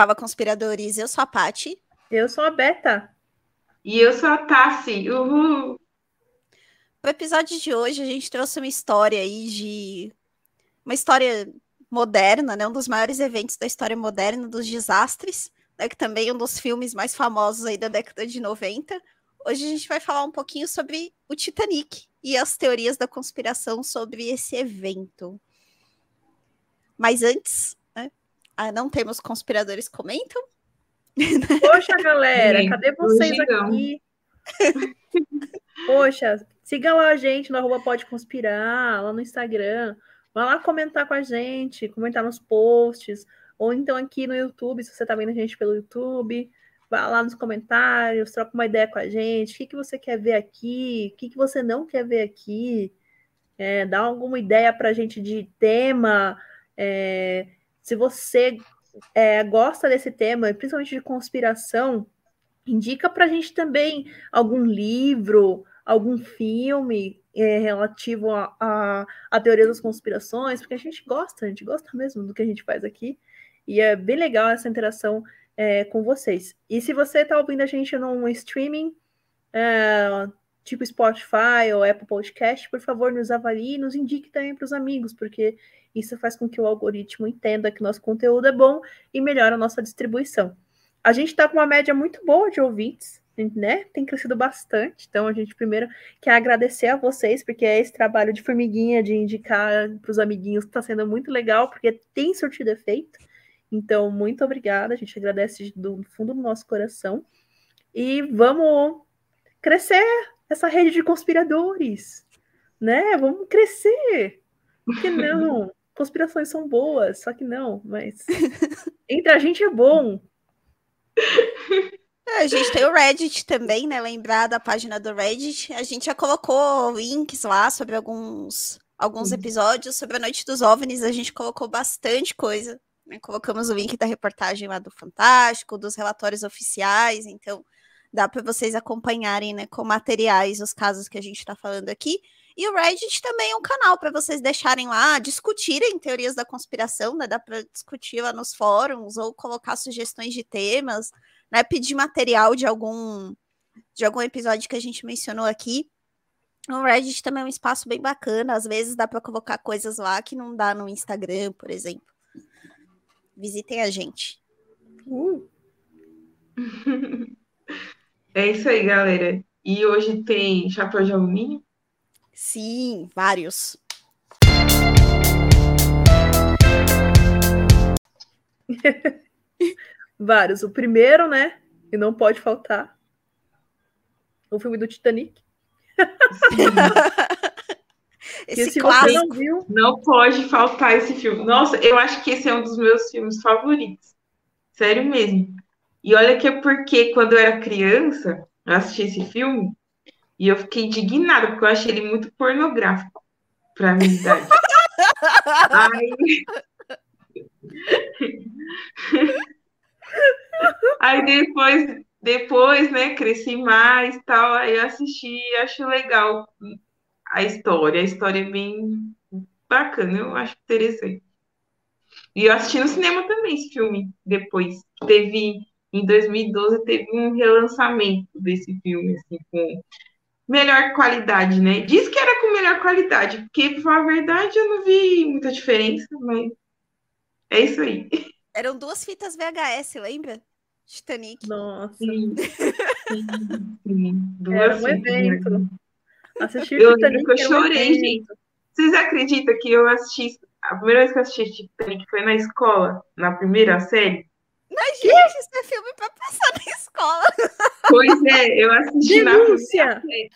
Fala, conspiradores. Eu sou a Pati. Eu sou a Beta. E eu sou a Tassi. Uhul! No episódio de hoje, a gente trouxe uma história aí de. Uma história moderna, né? Um dos maiores eventos da história moderna, dos desastres, né? Que também é um dos filmes mais famosos aí da década de 90. Hoje a gente vai falar um pouquinho sobre o Titanic e as teorias da conspiração sobre esse evento. Mas antes? Ah, não temos conspiradores comentam. Poxa, galera, cadê vocês aqui? Poxa, siga lá a gente no arroba Pode Conspirar, lá no Instagram. Vai lá comentar com a gente, comentar nos posts, ou então aqui no YouTube, se você está vendo a gente pelo YouTube. Vai lá nos comentários, troca uma ideia com a gente. O que, que você quer ver aqui? O que, que você não quer ver aqui? É, dá alguma ideia para a gente de tema. É, se você é, gosta desse tema, principalmente de conspiração, indica para a gente também algum livro, algum filme é, relativo a, a, a teoria das conspirações, porque a gente gosta, a gente gosta mesmo do que a gente faz aqui. E é bem legal essa interação é, com vocês. E se você está ouvindo a gente num streaming, é, tipo Spotify ou Apple Podcast, por favor, nos avalie e nos indique também para os amigos, porque isso faz com que o algoritmo entenda que nosso conteúdo é bom e melhora a nossa distribuição. A gente está com uma média muito boa de ouvintes, né? Tem crescido bastante. Então, a gente primeiro quer agradecer a vocês, porque é esse trabalho de formiguinha, de indicar para os amiguinhos, está sendo muito legal, porque tem surtido efeito. Então, muito obrigada. A gente agradece do fundo do nosso coração. E vamos crescer essa rede de conspiradores, né? Vamos crescer. Por que não? Conspirações são boas, só que não, mas entre a gente é bom. É, a gente tem o Reddit também, né? Lembrar da página do Reddit. A gente já colocou links lá sobre alguns, alguns episódios sobre a Noite dos OVNIs. A gente colocou bastante coisa. Né? Colocamos o link da reportagem lá do Fantástico, dos relatórios oficiais. Então, dá para vocês acompanharem né, com materiais os casos que a gente está falando aqui. E o Reddit também é um canal para vocês deixarem lá, discutirem teorias da conspiração, né? Dá para discutir lá nos fóruns ou colocar sugestões de temas, né? Pedir material de algum de algum episódio que a gente mencionou aqui. O Reddit também é um espaço bem bacana, às vezes dá para colocar coisas lá que não dá no Instagram, por exemplo. Visitem a gente. Uh. É isso aí, galera. E hoje tem chapéu de alumínio? Sim, vários. vários. O primeiro, né? E não pode faltar. O filme do Titanic. esse clássico. Não, viu, não pode faltar esse filme. Nossa, eu acho que esse é um dos meus filmes favoritos. Sério mesmo. E olha que é porque quando eu era criança, eu assisti esse filme e eu fiquei indignada, porque eu achei ele muito pornográfico para a minha idade. Aí... Aí depois, depois, né, cresci mais tal, aí assisti e acho legal a história. A história é bem bacana, eu acho interessante. E eu assisti no cinema também esse filme depois. Teve, em 2012, teve um relançamento desse filme, assim, com melhor qualidade, né? Diz que era com melhor qualidade, porque, pra falar a verdade, eu não vi muita diferença, mas é isso aí. Eram duas fitas VHS, lembra? Titanic. Nossa. Sim. sim, sim. Duas era um evento. Assistir eu Titanic eu chorei, um gente. Vocês acreditam que eu assisti... A primeira vez que eu assisti Titanic foi na escola, na primeira série? Mas, gente, isso é filme pra passar na escola. Pois é, eu assisti Denúncia. na série.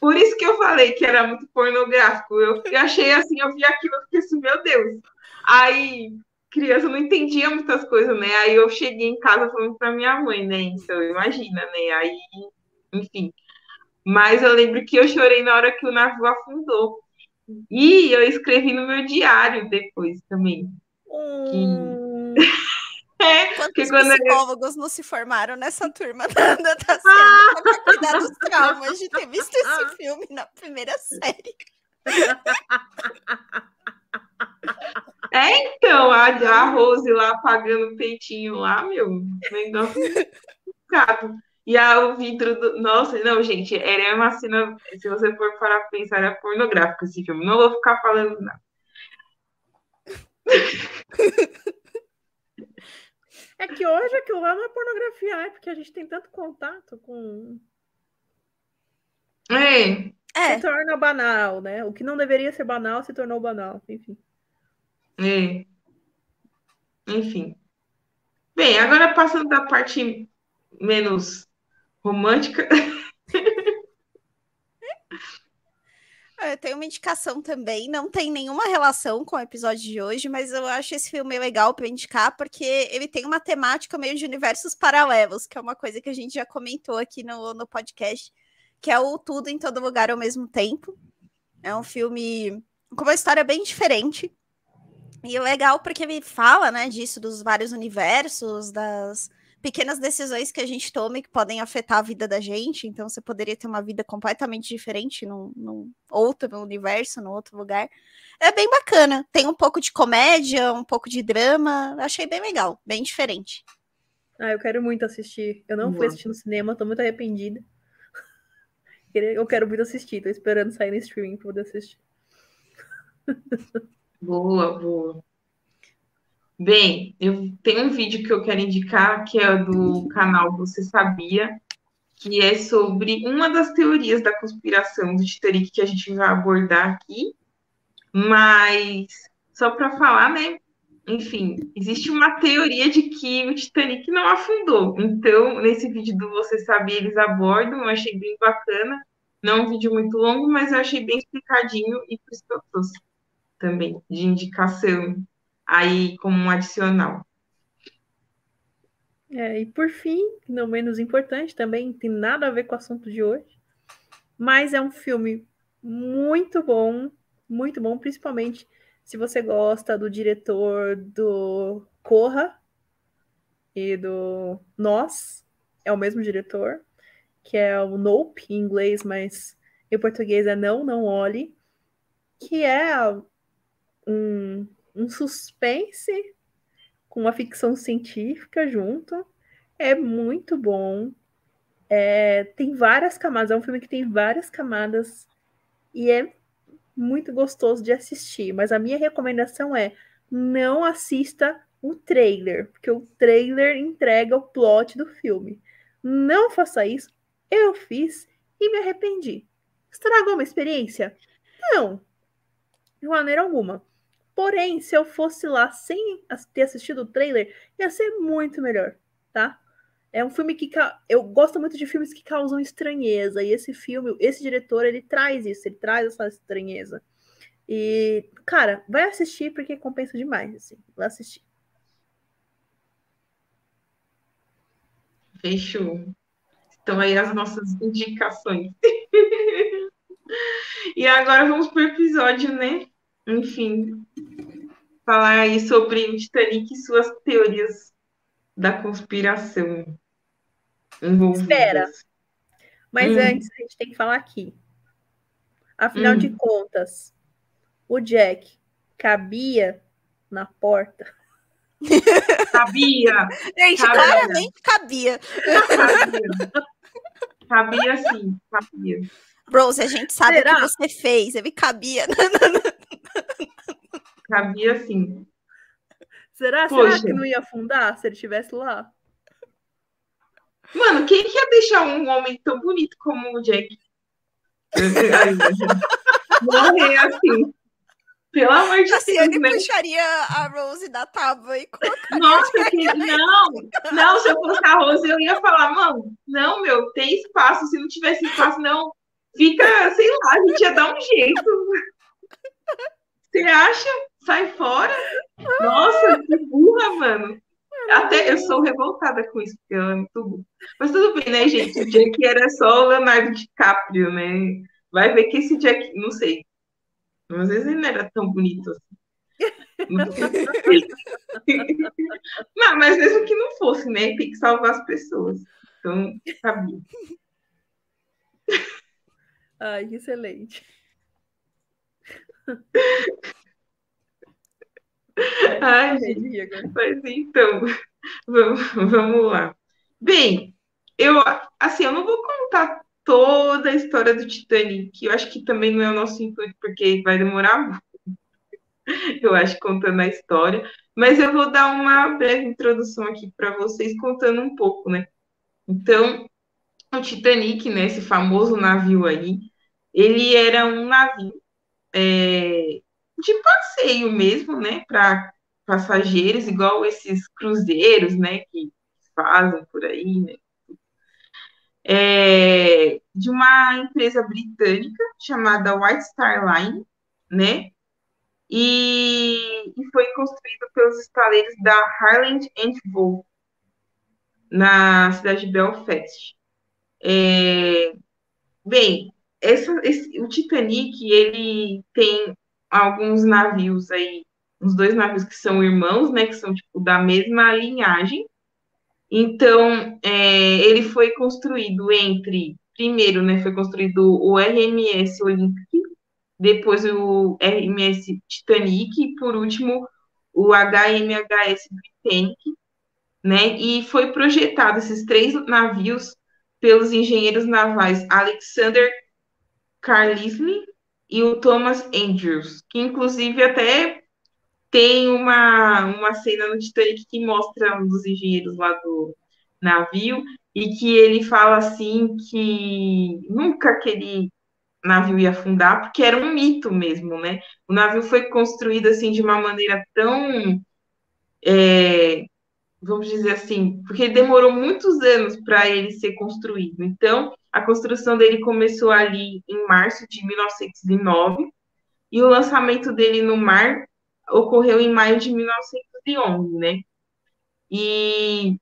Por isso que eu falei que era muito pornográfico. Eu, eu achei assim, eu vi aquilo e fiquei assim, meu Deus. Aí, criança não entendia muitas coisas, né? Aí eu cheguei em casa falando para minha mãe, né? Então, imagina, né? Aí, enfim. Mas eu lembro que eu chorei na hora que o navio afundou. E eu escrevi no meu diário depois também. Hum. Que... É, Quantos psicólogos eu... não se formaram nessa turma da, da, da cena para cuidar dos traumas de ter visto esse filme na primeira série? É, então, a, a Rose lá apagando o peitinho lá, meu, negócio complicado. E a, o vidro do. Nossa, não, gente, era uma cena. Se você for para pensar, era pornográfico esse filme. Não vou ficar falando nada. É que hoje aquilo lá não é pornografia, né? Porque a gente tem tanto contato com. É. É, Se torna banal, né? O que não deveria ser banal se tornou banal. Enfim. É. Enfim. Bem, agora passando da parte menos romântica. eu tenho uma indicação também. Não tem nenhuma relação com o episódio de hoje, mas eu acho esse filme legal para indicar porque ele tem uma temática meio de universos paralelos, que é uma coisa que a gente já comentou aqui no, no podcast, que é o Tudo em Todo Lugar ao mesmo tempo. É um filme com uma história bem diferente. E legal porque ele fala, né, disso, dos vários universos, das pequenas decisões que a gente toma e que podem afetar a vida da gente. Então, você poderia ter uma vida completamente diferente num, num outro universo, num outro lugar. É bem bacana. Tem um pouco de comédia, um pouco de drama. Achei bem legal, bem diferente. Ah, eu quero muito assistir. Eu não fui assistir no cinema, tô muito arrependida. Eu quero muito assistir, tô esperando sair no streaming pra poder assistir. Boa, boa. Bem, eu tenho um vídeo que eu quero indicar, que é do canal Você Sabia, que é sobre uma das teorias da conspiração do Titanic que a gente vai abordar aqui. Mas, só para falar, né? Enfim, existe uma teoria de que o Titanic não afundou. Então, nesse vídeo do Você Sabia, eles abordam, eu achei bem bacana. Não é um vídeo muito longo, mas eu achei bem explicadinho e por isso que eu trouxe também, de indicação aí como um adicional. É, e por fim, não menos importante, também tem nada a ver com o assunto de hoje, mas é um filme muito bom, muito bom, principalmente se você gosta do diretor do Corra e do Nós, é o mesmo diretor, que é o Nope em inglês, mas em português é Não, Não Olhe, que é um, um suspense com uma ficção científica junto. É muito bom. É, tem várias camadas, é um filme que tem várias camadas e é muito gostoso de assistir. Mas a minha recomendação é não assista o trailer, porque o trailer entrega o plot do filme. Não faça isso. Eu fiz e me arrependi. Estragou uma experiência? Não, de maneira alguma. Porém, se eu fosse lá sem ter assistido o trailer, ia ser muito melhor, tá? É um filme que eu gosto muito de filmes que causam estranheza e esse filme, esse diretor, ele traz isso, ele traz essa estranheza. E, cara, vai assistir porque compensa demais, assim. Vai assistir. Fechou. Então aí as nossas indicações. e agora vamos para o episódio, né? Enfim, falar aí sobre o Titanic e suas teorias da conspiração envolvidas. Espera. Mas Hum. antes, a gente tem que falar aqui. Afinal Hum. de contas, o Jack cabia na porta. Cabia, Gente, Cabia. claramente cabia. cabia. Cabia sim, cabia. Rose, a gente sabe o Será? que você fez. Ele cabia. Cabia sim. Será, será que não ia afundar se ele estivesse lá? Mano, quem que ia deixar um homem tão bonito como o Jack? Morrer assim. Pelo amor de Cassiane Deus, né? puxaria a Rose da tábua e colocaria. Nossa, que... não, não, se eu fosse a Rose, eu ia falar, mano, não, meu, tem espaço, se não tivesse espaço, não, fica, sei lá, a gente ia dar um jeito. Você acha? Sai fora? Nossa, que burra, mano. Até eu sou revoltada com isso, porque ela é muito burra. Mas tudo bem, né, gente? O Jack era só o Leonardo DiCaprio, né? Vai ver que esse Jack, não sei. Às vezes ele não era tão bonito assim. Não, mas mesmo que não fosse, né? Tem que salvar as pessoas. Então, sabia. Ai, que excelente. Ai, gente, mas então, vamos, vamos lá. Bem, eu assim, eu não vou contar toda a história do Titanic. Eu acho que também não é o nosso intuito, porque vai demorar eu acho, contando a história. Mas eu vou dar uma breve introdução aqui para vocês, contando um pouco, né? Então, o Titanic, né, esse famoso navio aí, ele era um navio é, de passeio mesmo, né, para passageiros, igual esses cruzeiros, né, que fazem por aí, né, é, de uma empresa britânica chamada White Star Line, né? E, e foi construído pelos estaleiros da Harland and Wolff, na cidade de Belfast. É, bem, essa, esse, o Titanic, ele tem alguns navios aí, uns dois navios que são irmãos, né, que são, tipo, da mesma linhagem, então, é, ele foi construído entre, primeiro, né, foi construído o RMS Olympic, depois o RMS Titanic e, por último, o HMHS Britannic, né, e foi projetado esses três navios pelos engenheiros navais Alexander Carlisle e o Thomas Andrews, que inclusive até tem uma, uma cena no Titanic que mostra um dos engenheiros lá do navio e que ele fala assim que nunca aquele navio ia afundar, porque era um mito mesmo, né? O navio foi construído assim de uma maneira tão é, vamos dizer assim, porque demorou muitos anos para ele ser construído. Então, a construção dele começou ali em março de 1909 e o lançamento dele no mar ocorreu em maio de 1911, né? E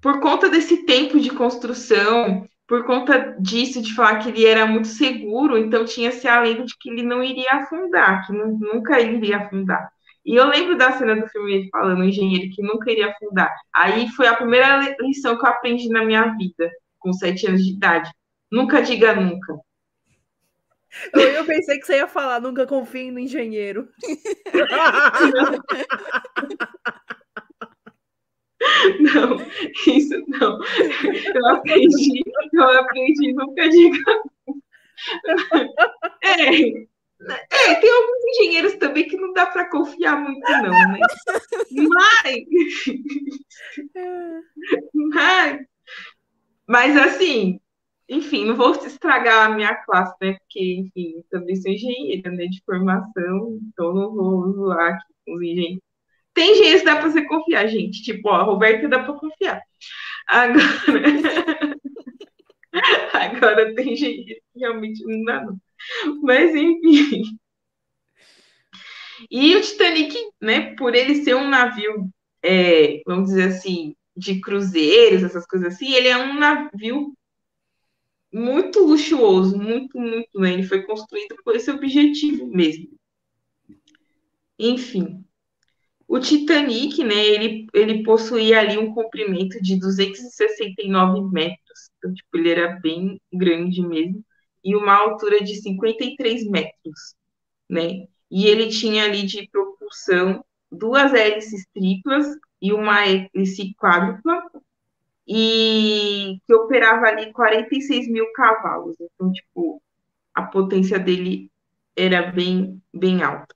por conta desse tempo de construção, por conta disso, de falar que ele era muito seguro, então tinha-se a lenda de que ele não iria afundar, que nunca iria afundar. E eu lembro da cena do filme falando, o engenheiro que nunca iria afundar. Aí foi a primeira lição que eu aprendi na minha vida, com sete anos de idade. Nunca diga nunca. Eu, eu pensei que você ia falar, nunca confie no engenheiro. Não, isso não. Eu aprendi, eu aprendi, nunca diga. É, é, tem alguns engenheiros também que não dá para confiar muito, não, né? Mas, mas, mas assim, enfim, não vou estragar a minha classe, né? Porque, enfim, também sou engenheira, né? De formação, então não vou zoar aqui com os engenheiros. Tem engenheiros que dá para você confiar, gente. Tipo, ó, a Roberta dá para confiar. Agora, agora tem engenheiro que realmente não dá, não. Mas, enfim. E o Titanic, né, por ele ser um navio, é, vamos dizer assim, de cruzeiros, essas coisas assim, ele é um navio muito luxuoso, muito, muito, né? Ele foi construído com esse objetivo mesmo. Enfim. O Titanic, né, ele, ele possuía ali um comprimento de 269 metros, então, tipo, ele era bem grande mesmo, e uma altura de 53 metros, né, e ele tinha ali de propulsão duas hélices triplas e uma hélice quádrupla, e que operava ali 46 mil cavalos. Então, tipo, a potência dele era bem, bem alta.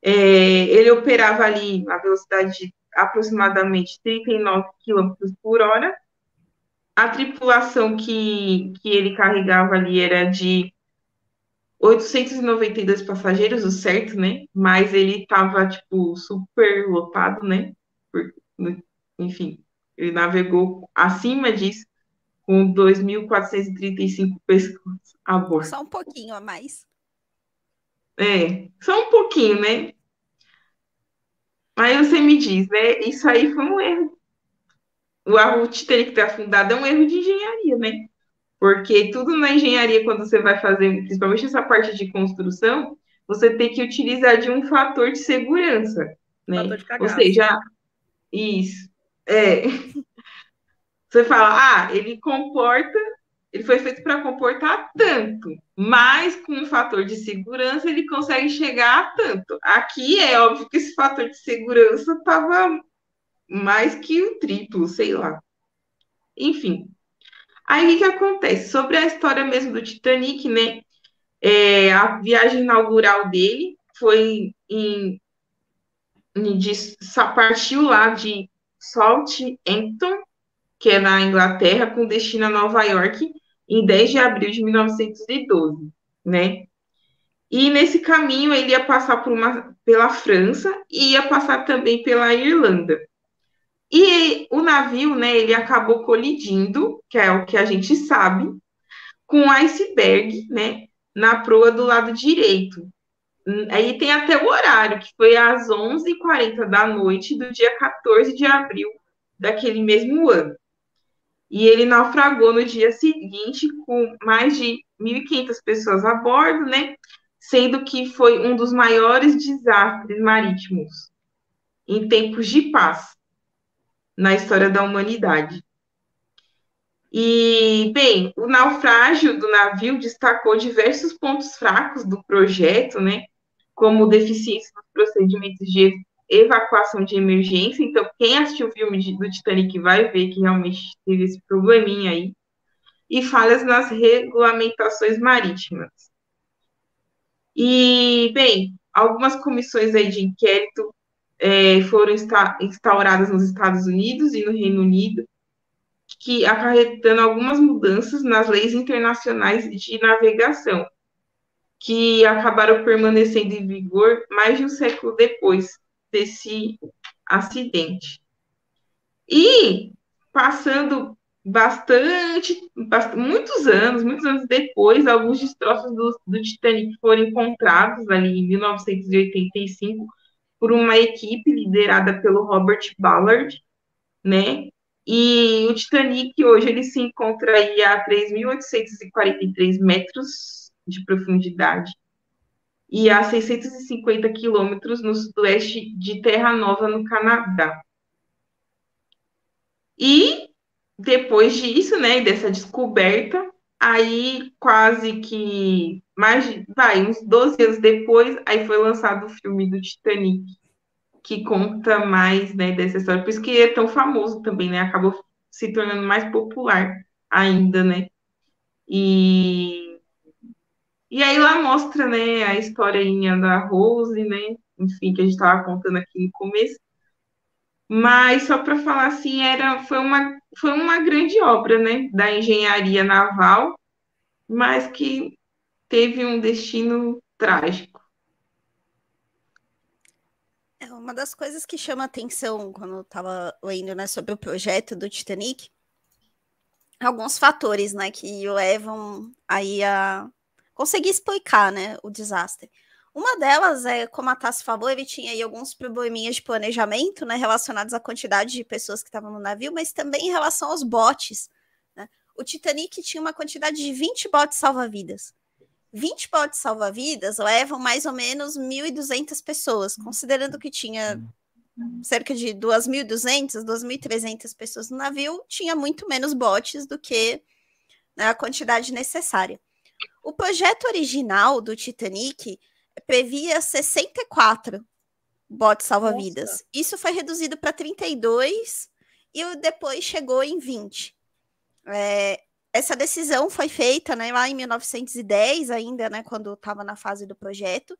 É, ele operava ali a velocidade de aproximadamente 39 km por hora. A tripulação que, que ele carregava ali era de 892 passageiros, o certo, né? Mas ele estava, tipo, super lotado, né? Por, enfim, ele navegou acima disso com 2.435 pessoas a bordo. Só um pouquinho a mais. É, só um pouquinho, né? Aí você me diz, né? Isso aí foi um erro. O Arrut teria que ter afundado é um erro de engenharia, né? Porque tudo na engenharia, quando você vai fazer, principalmente essa parte de construção, você tem que utilizar de um fator de segurança, né? Ou seja, isso. É. Você fala, ah, ele comporta, ele foi feito para comportar tanto, mas com um fator de segurança ele consegue chegar a tanto. Aqui é óbvio que esse fator de segurança estava mais que o triplo, sei lá. Enfim. Aí o que, acontece? Sobre a história mesmo do Titanic, né? É, a viagem inaugural dele foi em, em de, partiu lá de Southampton, que é na Inglaterra, com destino a Nova York, em 10 de abril de 1912, né? E nesse caminho ele ia passar por uma, pela França e ia passar também pela Irlanda. E o navio, né, ele acabou colidindo, que é o que a gente sabe, com um iceberg, né, na proa do lado direito. Aí tem até o horário, que foi às 11h40 da noite do dia 14 de abril daquele mesmo ano. E ele naufragou no dia seguinte com mais de 1.500 pessoas a bordo, né? Sendo que foi um dos maiores desastres marítimos em tempos de paz na história da humanidade. E, bem, o naufrágio do navio destacou diversos pontos fracos do projeto, né? Como deficiência nos procedimentos de evacuação de emergência. Então, quem assistiu o filme de, do Titanic vai ver que realmente teve esse probleminha aí. E falhas nas regulamentações marítimas. E, bem, algumas comissões aí de inquérito é, foram instauradas nos Estados Unidos e no Reino Unido, que acarretando algumas mudanças nas leis internacionais de navegação, que acabaram permanecendo em vigor mais de um século depois, desse acidente. E passando bastante, muitos anos, muitos anos depois, alguns destroços do, do Titanic foram encontrados ali em 1985 por uma equipe liderada pelo Robert Ballard, né? E o Titanic hoje ele se encontra aí a 3.843 metros de profundidade e a 650 quilômetros no sudoeste de Terra Nova, no Canadá. E depois disso, né, dessa descoberta, aí quase que mais, vai, uns 12 anos depois, aí foi lançado o filme do Titanic, que conta mais, né, dessa história. Por isso que é tão famoso também, né? Acabou se tornando mais popular ainda, né? E e aí lá mostra, né, a historinha da Rose, né, enfim, que a gente estava contando aqui no começo. Mas só para falar assim, era foi uma foi uma grande obra, né, da engenharia naval, mas que teve um destino trágico. É uma das coisas que chama atenção quando eu estava lendo, né, sobre o projeto do Titanic, alguns fatores, né, que levam aí a conseguir explicar, né, o desastre. Uma delas é, como a Tassi falou, ele tinha aí alguns probleminhas de planejamento, né, relacionados à quantidade de pessoas que estavam no navio, mas também em relação aos botes. Né? O Titanic tinha uma quantidade de 20 botes salva-vidas. 20 botes salva-vidas levam mais ou menos 1.200 pessoas, considerando que tinha cerca de 2.200, 2.300 pessoas no navio, tinha muito menos botes do que né, a quantidade necessária. O projeto original do Titanic previa 64 botes salva-vidas. Isso foi reduzido para 32 e depois chegou em 20. É, essa decisão foi feita né, lá em 1910, ainda, né, quando estava na fase do projeto.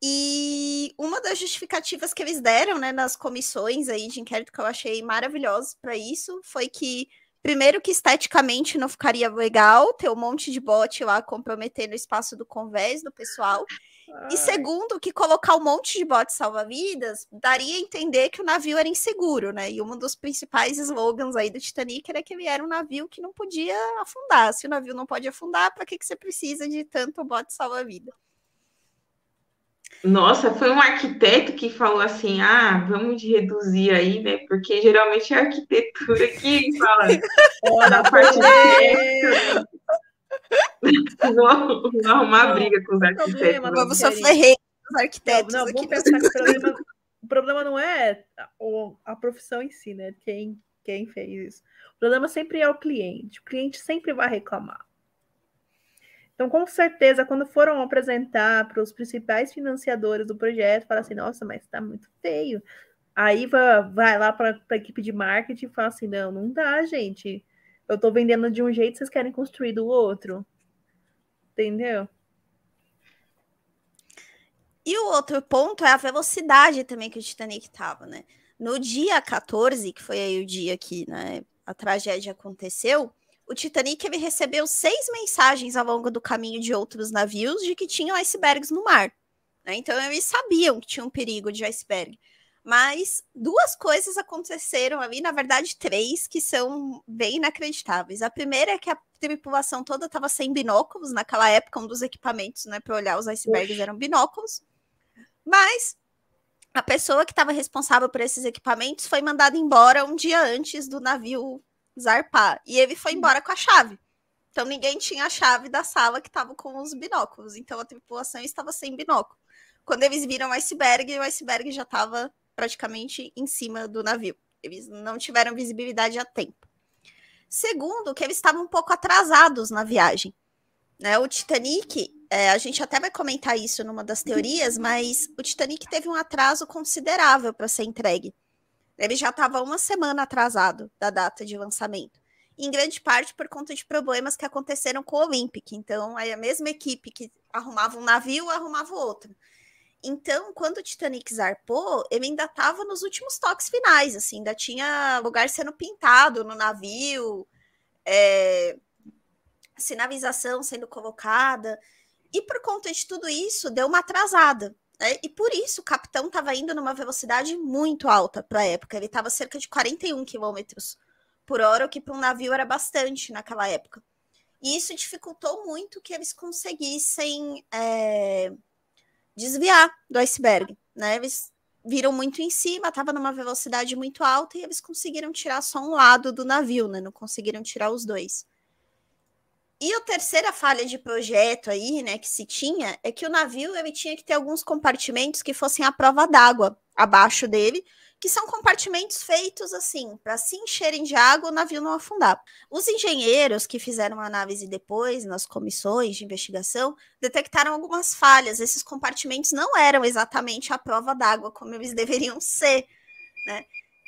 E uma das justificativas que eles deram né, nas comissões aí de inquérito que eu achei maravilhoso para isso foi que Primeiro que esteticamente não ficaria legal ter um monte de bot lá comprometendo o espaço do convés do pessoal. Ai. E segundo, que colocar um monte de botes salva-vidas daria a entender que o navio era inseguro, né? E um dos principais slogans aí do Titanic era que ele era um navio que não podia afundar. Se o navio não pode afundar, para que, que você precisa de tanto bote salva-vida? Nossa, foi um arquiteto que falou assim: ah, vamos reduzir aí, né? Porque geralmente é a arquitetura que fala Olha, a parte de vou arrumar briga com os arquitetos. Problema, vamos sofrer rei com os arquitetos. Não, não vamos pensar que o problema, o problema não é a, a profissão em si, né? Quem, quem fez isso. O problema sempre é o cliente. O cliente sempre vai reclamar. Então, com certeza, quando foram apresentar para os principais financiadores do projeto, fala assim: nossa, mas está muito feio. Aí vai, lá para a equipe de marketing e fala assim: não, não dá, gente. Eu estou vendendo de um jeito, vocês querem construir do outro. Entendeu? E o outro ponto é a velocidade também que o Titanic estava, né? No dia 14, que foi aí o dia que né, a tragédia aconteceu, o Titanic ele recebeu seis mensagens ao longo do caminho de outros navios de que tinham icebergs no mar. Né? Então eles sabiam que tinha um perigo de iceberg. Mas duas coisas aconteceram ali, na verdade, três, que são bem inacreditáveis. A primeira é que a tripulação toda estava sem binóculos. Naquela época, um dos equipamentos né, para olhar os icebergs eram binóculos. Mas a pessoa que estava responsável por esses equipamentos foi mandada embora um dia antes do navio zarpar. E ele foi embora com a chave. Então ninguém tinha a chave da sala que estava com os binóculos. Então a tripulação estava sem binóculo. Quando eles viram o iceberg, o iceberg já estava praticamente em cima do navio. Eles não tiveram visibilidade a tempo. Segundo, que eles estavam um pouco atrasados na viagem. Né? O Titanic, é, a gente até vai comentar isso numa das teorias, mas o Titanic teve um atraso considerável para ser entregue. Ele já estava uma semana atrasado da data de lançamento. Em grande parte por conta de problemas que aconteceram com o Olympic. Então, a mesma equipe que arrumava um navio arrumava outro. Então, quando o Titanic zarpou, ele ainda estava nos últimos toques finais, assim, ainda tinha lugar sendo pintado no navio, é, sinalização sendo colocada. E por conta de tudo isso, deu uma atrasada. Né? E por isso o capitão estava indo numa velocidade muito alta para a época. Ele estava cerca de 41 quilômetros por hora, o que para um navio era bastante naquela época. E isso dificultou muito que eles conseguissem é, desviar do iceberg. Né? Eles viram muito em cima, estava numa velocidade muito alta e eles conseguiram tirar só um lado do navio, né? não conseguiram tirar os dois. E a terceira falha de projeto aí, né, que se tinha, é que o navio ele tinha que ter alguns compartimentos que fossem à prova d'água abaixo dele, que são compartimentos feitos assim, para se encherem de água o navio não afundar. Os engenheiros que fizeram a análise depois, nas comissões de investigação, detectaram algumas falhas. Esses compartimentos não eram exatamente à prova d'água como eles deveriam ser, né?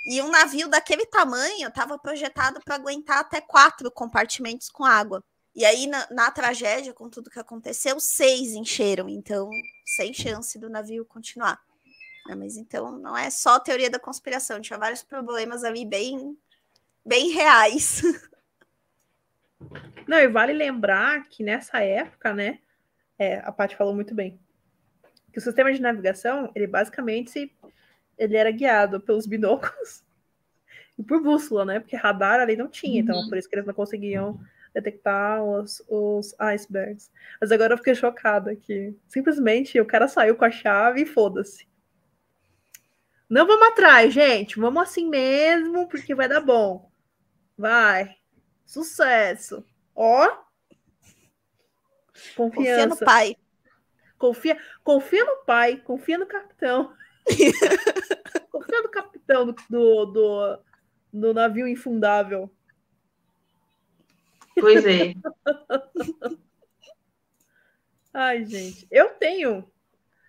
E um navio daquele tamanho estava projetado para aguentar até quatro compartimentos com água. E aí, na, na, tragédia, com tudo que aconteceu, seis encheram, então, sem chance do navio continuar. É, mas então, não é só teoria da conspiração, tinha vários problemas ali bem, bem reais. Não, e vale lembrar que nessa época, né, é, a Paty falou muito bem, que o sistema de navegação, ele basicamente ele era guiado pelos binóculos e por bússola, né? Porque radar ali não tinha, então uhum. por isso que eles não conseguiam detectar os, os icebergs. Mas agora eu fiquei chocada que simplesmente o cara saiu com a chave e foda-se. Não vamos atrás, gente. Vamos assim mesmo, porque vai dar bom. Vai. Sucesso. Ó. Confiança. Confia no pai. Confia, confia no pai, confia no capitão. confia no capitão do, do, do, do navio infundável. Pois é. Ai, gente. Eu tenho.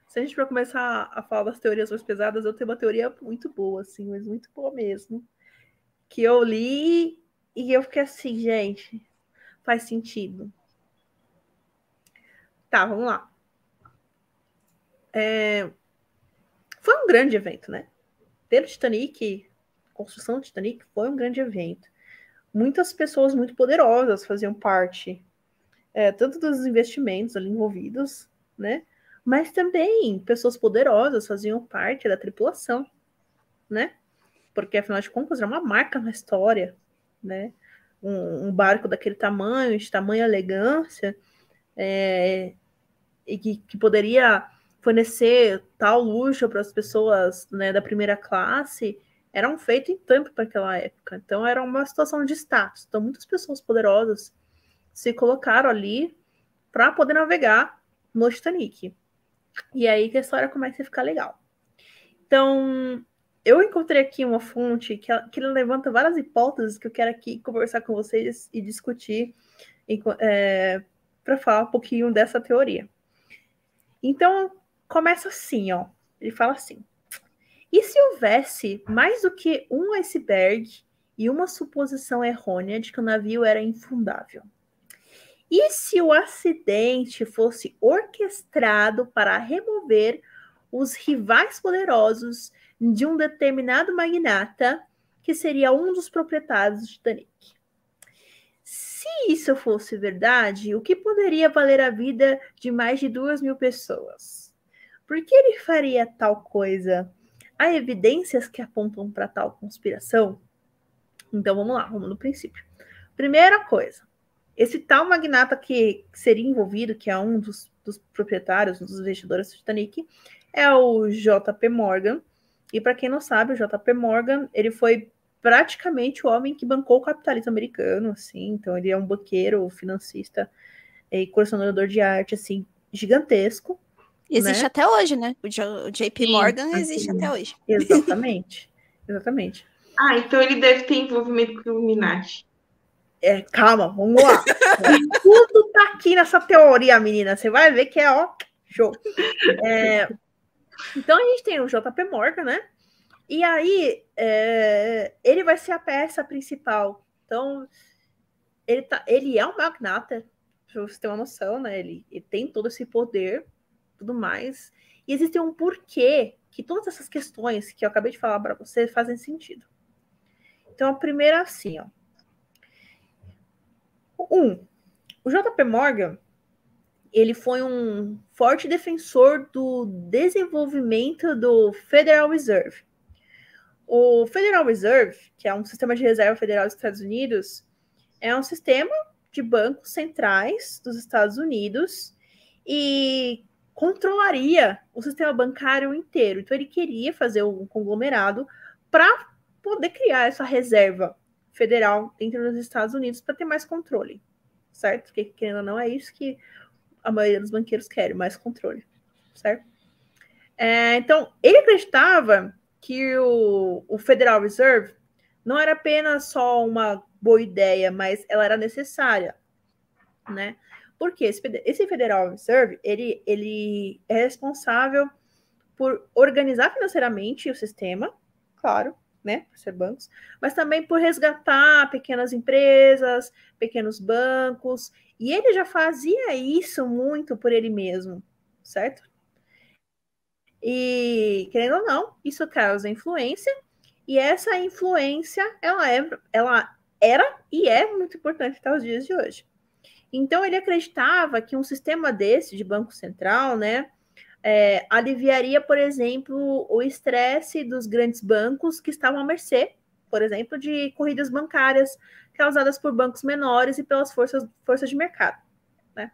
Se a gente for começar a falar das teorias mais pesadas, eu tenho uma teoria muito boa, assim, mas muito boa mesmo. Que eu li e eu fiquei assim, gente, faz sentido. Tá, vamos lá. É... Foi um grande evento, né? Ter o Titanic, construção do Titanic foi um grande evento muitas pessoas muito poderosas faziam parte, é, tanto dos investimentos ali envolvidos, né? Mas também pessoas poderosas faziam parte da tripulação, né? Porque afinal de contas era uma marca na história, né? Um, um barco daquele tamanho, de tamanha elegância, é, e que, que poderia fornecer tal luxo para as pessoas né, da primeira classe, era um feito em tanto para aquela época. Então era uma situação de status. Então muitas pessoas poderosas se colocaram ali para poder navegar no Titanic. E aí que a história começa a ficar legal. Então, eu encontrei aqui uma fonte que, que levanta várias hipóteses que eu quero aqui conversar com vocês e discutir é, para falar um pouquinho dessa teoria. Então, começa assim, ó. Ele fala assim: e se houvesse mais do que um iceberg e uma suposição errônea de que o navio era infundável? E se o acidente fosse orquestrado para remover os rivais poderosos de um determinado magnata que seria um dos proprietários de Titanic? Se isso fosse verdade, o que poderia valer a vida de mais de duas mil pessoas? Por que ele faria tal coisa? Há evidências que apontam para tal conspiração? Então vamos lá, vamos no princípio. Primeira coisa, esse tal magnata que seria envolvido, que é um dos, dos proprietários, um dos investidores do Titanic, é o JP Morgan. E para quem não sabe, o JP Morgan, ele foi praticamente o homem que bancou o capitalismo americano, assim. Então ele é um banqueiro, financista e colecionador de arte, assim, gigantesco. Existe né? até hoje, né? O, o JP Sim, Morgan existe até hoje. Exatamente. Exatamente. Ah, então ele deve ter envolvimento com o Illuminati. É, calma, vamos lá. Tudo tá aqui nessa teoria, menina. Você vai ver que é, ó, show. É, então a gente tem o JP Morgan, né? E aí é, ele vai ser a peça principal. Então, ele, tá, ele é um magnata, pra você ter uma noção, né? Ele, ele tem todo esse poder tudo mais. E existe um porquê que todas essas questões que eu acabei de falar para você fazem sentido. Então, a primeira é assim, ó. Um, o JP Morgan, ele foi um forte defensor do desenvolvimento do Federal Reserve. O Federal Reserve, que é um sistema de reserva federal dos Estados Unidos, é um sistema de bancos centrais dos Estados Unidos e controlaria o sistema bancário inteiro. Então, ele queria fazer um conglomerado para poder criar essa reserva federal dentro dos Estados Unidos para ter mais controle, certo? Porque, querendo ou não, é isso que a maioria dos banqueiros querem, mais controle, certo? É, então, ele acreditava que o, o Federal Reserve não era apenas só uma boa ideia, mas ela era necessária, né? Porque esse, esse Federal Reserve, ele, ele é responsável por organizar financeiramente o sistema, claro, né, por ser bancos, mas também por resgatar pequenas empresas, pequenos bancos, e ele já fazia isso muito por ele mesmo, certo? E, querendo ou não, isso causa influência, e essa influência, ela, é, ela era e é muito importante até os dias de hoje. Então, ele acreditava que um sistema desse, de Banco Central, né, é, aliviaria, por exemplo, o estresse dos grandes bancos que estavam à mercê, por exemplo, de corridas bancárias causadas por bancos menores e pelas forças, forças de mercado. Né?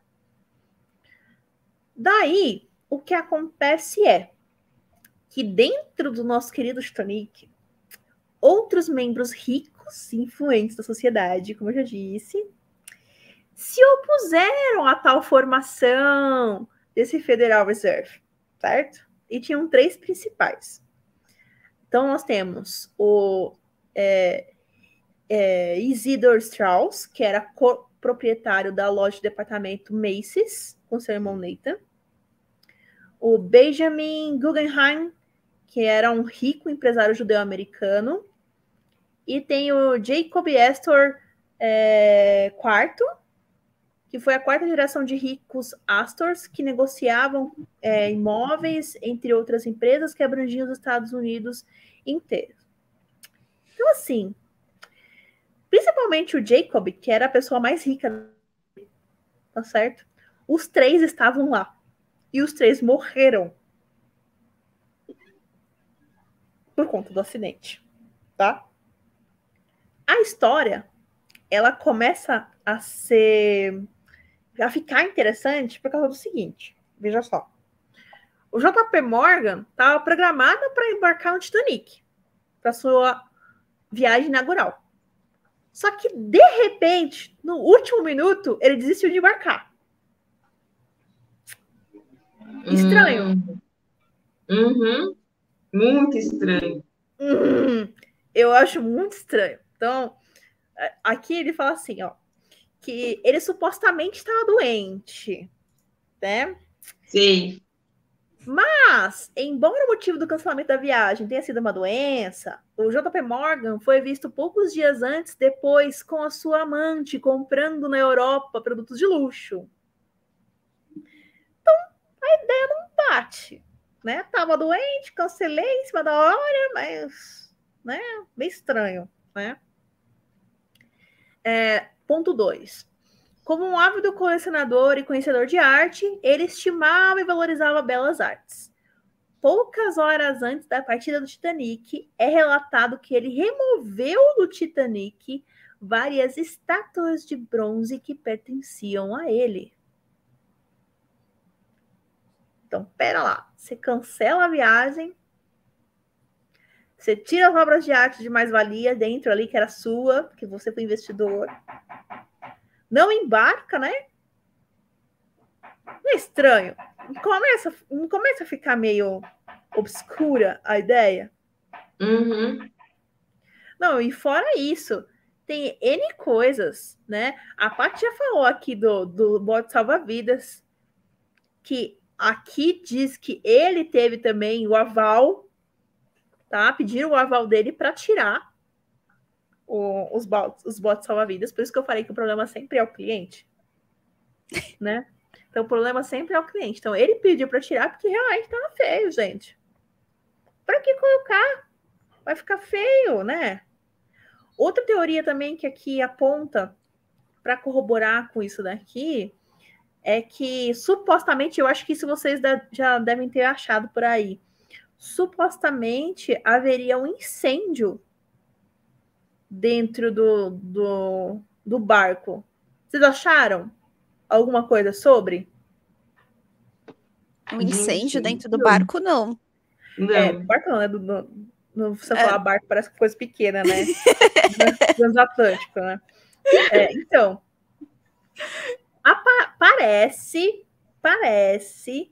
Daí, o que acontece é que dentro do nosso querido Titanic, outros membros ricos e influentes da sociedade, como eu já disse, se opuseram a tal formação desse Federal Reserve, certo? E tinham três principais. Então, nós temos o é, é, Isidor Strauss, que era proprietário da loja de departamento Macy's, com seu irmão Nathan. O Benjamin Guggenheim, que era um rico empresário judeu-americano. E tem o Jacob Astor é, IV, que foi a quarta geração de ricos Astors que negociavam é, imóveis, entre outras empresas que abrangiam os Estados Unidos inteiros. Então, assim, principalmente o Jacob, que era a pessoa mais rica, tá certo? Os três estavam lá. E os três morreram por conta do acidente, tá? A história, ela começa a ser a ficar interessante por causa do seguinte: veja só. O JP Morgan estava programado para embarcar no Titanic para sua viagem inaugural. Só que, de repente, no último minuto, ele desistiu de embarcar. Estranho. Hum. Uhum. Muito estranho. hum, eu acho muito estranho. Então, aqui ele fala assim, ó, que ele supostamente estava doente, né? Sim. Mas, embora o motivo do cancelamento da viagem tenha sido uma doença, o JP Morgan foi visto poucos dias antes, depois, com a sua amante, comprando na Europa produtos de luxo. Então, a ideia não bate. Né? Tava doente, cancelei em cima da hora, mas né? bem estranho. Né? É, ponto 2. Como um ávido colecionador e conhecedor de arte, ele estimava e valorizava belas artes. Poucas horas antes da partida do Titanic, é relatado que ele removeu do Titanic várias estátuas de bronze que pertenciam a ele. Então, pera lá, você cancela a viagem, você tira as obras de arte de mais-valia dentro ali, que era sua, porque você foi investidor não embarca, né? Não é estranho. Começa, começa a ficar meio obscura a ideia. Uhum. Não, e fora isso, tem N coisas, né? A Paty já falou aqui do, do bote salva-vidas, que aqui diz que ele teve também o aval, tá? Pediram o aval dele para tirar o, os bots, os bots salva-vidas. Por isso que eu falei que o problema sempre é o cliente. né? Então o problema sempre é o cliente. Então ele pediu para tirar porque realmente tava feio, gente. Para que colocar? Vai ficar feio, né? Outra teoria também que aqui aponta para corroborar com isso daqui é que supostamente, eu acho que isso vocês já devem ter achado por aí. Supostamente haveria um incêndio dentro do, do, do barco. Vocês acharam alguma coisa sobre? Um incêndio dentro do barco, não. não. É, barco não, né? Do, do, no, você é. falar barco parece coisa pequena, né? Transatlântico, né? É, então, parece, parece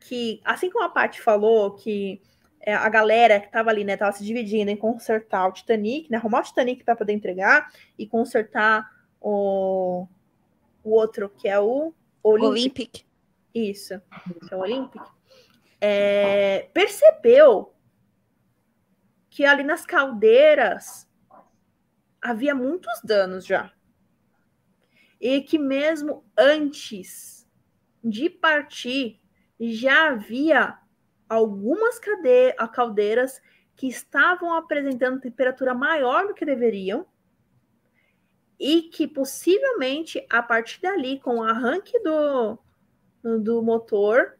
que, assim como a Paty falou, que a galera que estava ali, né, tava se dividindo em consertar o Titanic, né, arrumar o Titanic para poder entregar e consertar o, o outro que é o Olympic. Olympic. Isso, é o Olympic. É, percebeu que ali nas caldeiras havia muitos danos já. E que mesmo antes de partir já havia algumas caldeiras que estavam apresentando temperatura maior do que deveriam e que possivelmente a partir dali, com o arranque do, do motor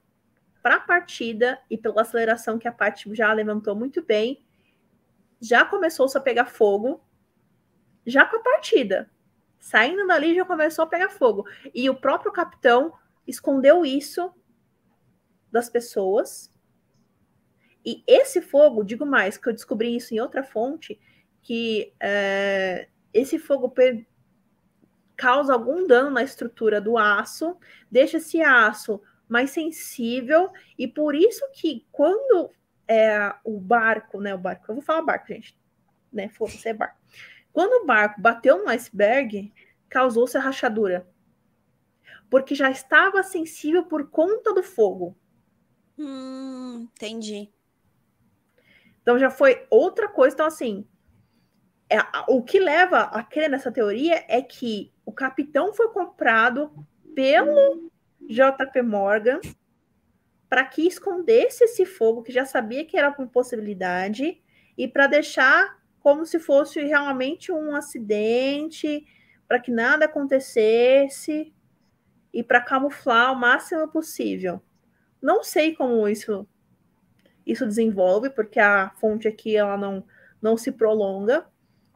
para a partida e pela aceleração que a parte já levantou muito bem, já começou a pegar fogo, já com a partida. Saindo dali já começou a pegar fogo. E o próprio capitão escondeu isso das pessoas e esse fogo, digo mais, que eu descobri isso em outra fonte, que é, esse fogo causa algum dano na estrutura do aço, deixa esse aço mais sensível, e por isso que quando é, o barco, né, o barco, eu vou falar barco, gente, né, foda-se, é barco. Quando o barco bateu no iceberg, causou-se a rachadura, porque já estava sensível por conta do fogo. Hum, entendi. Então já foi outra coisa. Então, assim, é, o que leva a crer nessa teoria é que o capitão foi comprado pelo JP Morgan para que escondesse esse fogo, que já sabia que era uma possibilidade, e para deixar como se fosse realmente um acidente, para que nada acontecesse e para camuflar o máximo possível. Não sei como isso isso desenvolve, porque a fonte aqui ela não, não se prolonga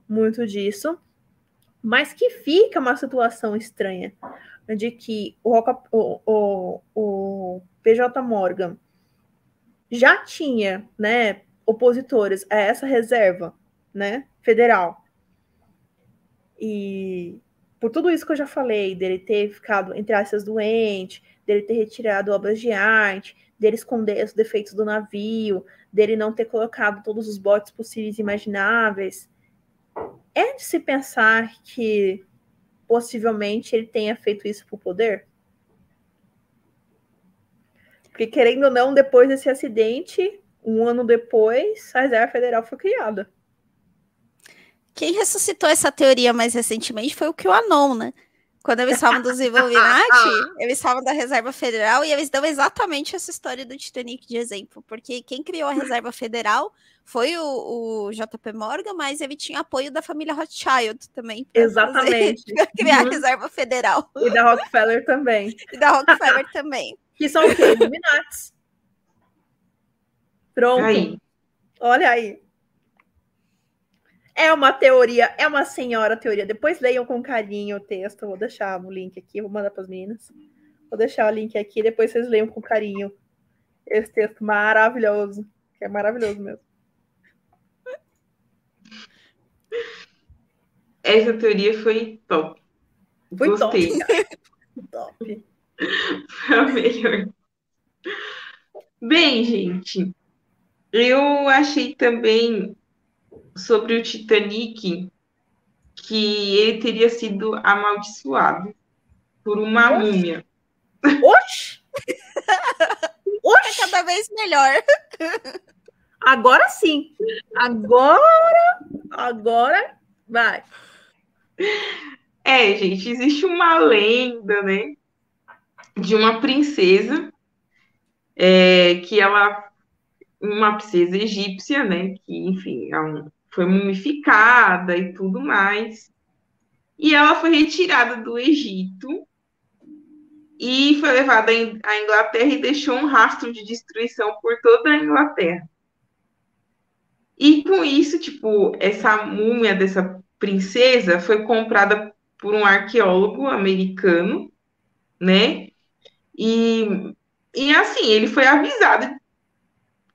muito disso, mas que fica uma situação estranha de que o, o, o, o PJ Morgan já tinha né, opositores a essa reserva né, federal. E por tudo isso que eu já falei, dele ter ficado, entre aspas, doente, dele ter retirado obras de arte, dele esconder os defeitos do navio, dele não ter colocado todos os botes possíveis e imagináveis. É de se pensar que possivelmente ele tenha feito isso por poder? Porque, querendo ou não, depois desse acidente, um ano depois, a Reserva Federal foi criada. Quem ressuscitou essa teoria mais recentemente foi o QAnon, né? Quando eles falam dos Illuminati, eles falam da Reserva Federal e eles dão exatamente essa história do Titanic de exemplo, porque quem criou a Reserva Federal foi o, o JP Morgan, mas ele tinha apoio da família Rothschild também. Exatamente. Fazer, criar uhum. a Reserva Federal. E da Rockefeller também. E da Rockefeller também. Que são o quê? Illuminati. Pronto. Aí. Olha aí. É uma teoria, é uma senhora teoria. Depois leiam com carinho o texto. vou deixar o link aqui, vou mandar para as meninas. Vou deixar o link aqui, depois vocês leiam com carinho esse texto maravilhoso. Que é maravilhoso mesmo. Essa teoria foi top. Foi Gostei. top. top. Foi a melhor. Bem, gente, eu achei também sobre o Titanic que ele teria sido amaldiçoado por uma Oxi. múmia. Oxi! Oxi! É cada vez melhor. Agora sim. Agora, agora vai. É, gente, existe uma lenda, né? De uma princesa é, que ela uma princesa egípcia, né? Que, enfim, é um, foi mumificada e tudo mais. E ela foi retirada do Egito e foi levada à Inglaterra e deixou um rastro de destruição por toda a Inglaterra. E com isso, tipo, essa múmia dessa princesa foi comprada por um arqueólogo americano, né? E, e assim, ele foi avisado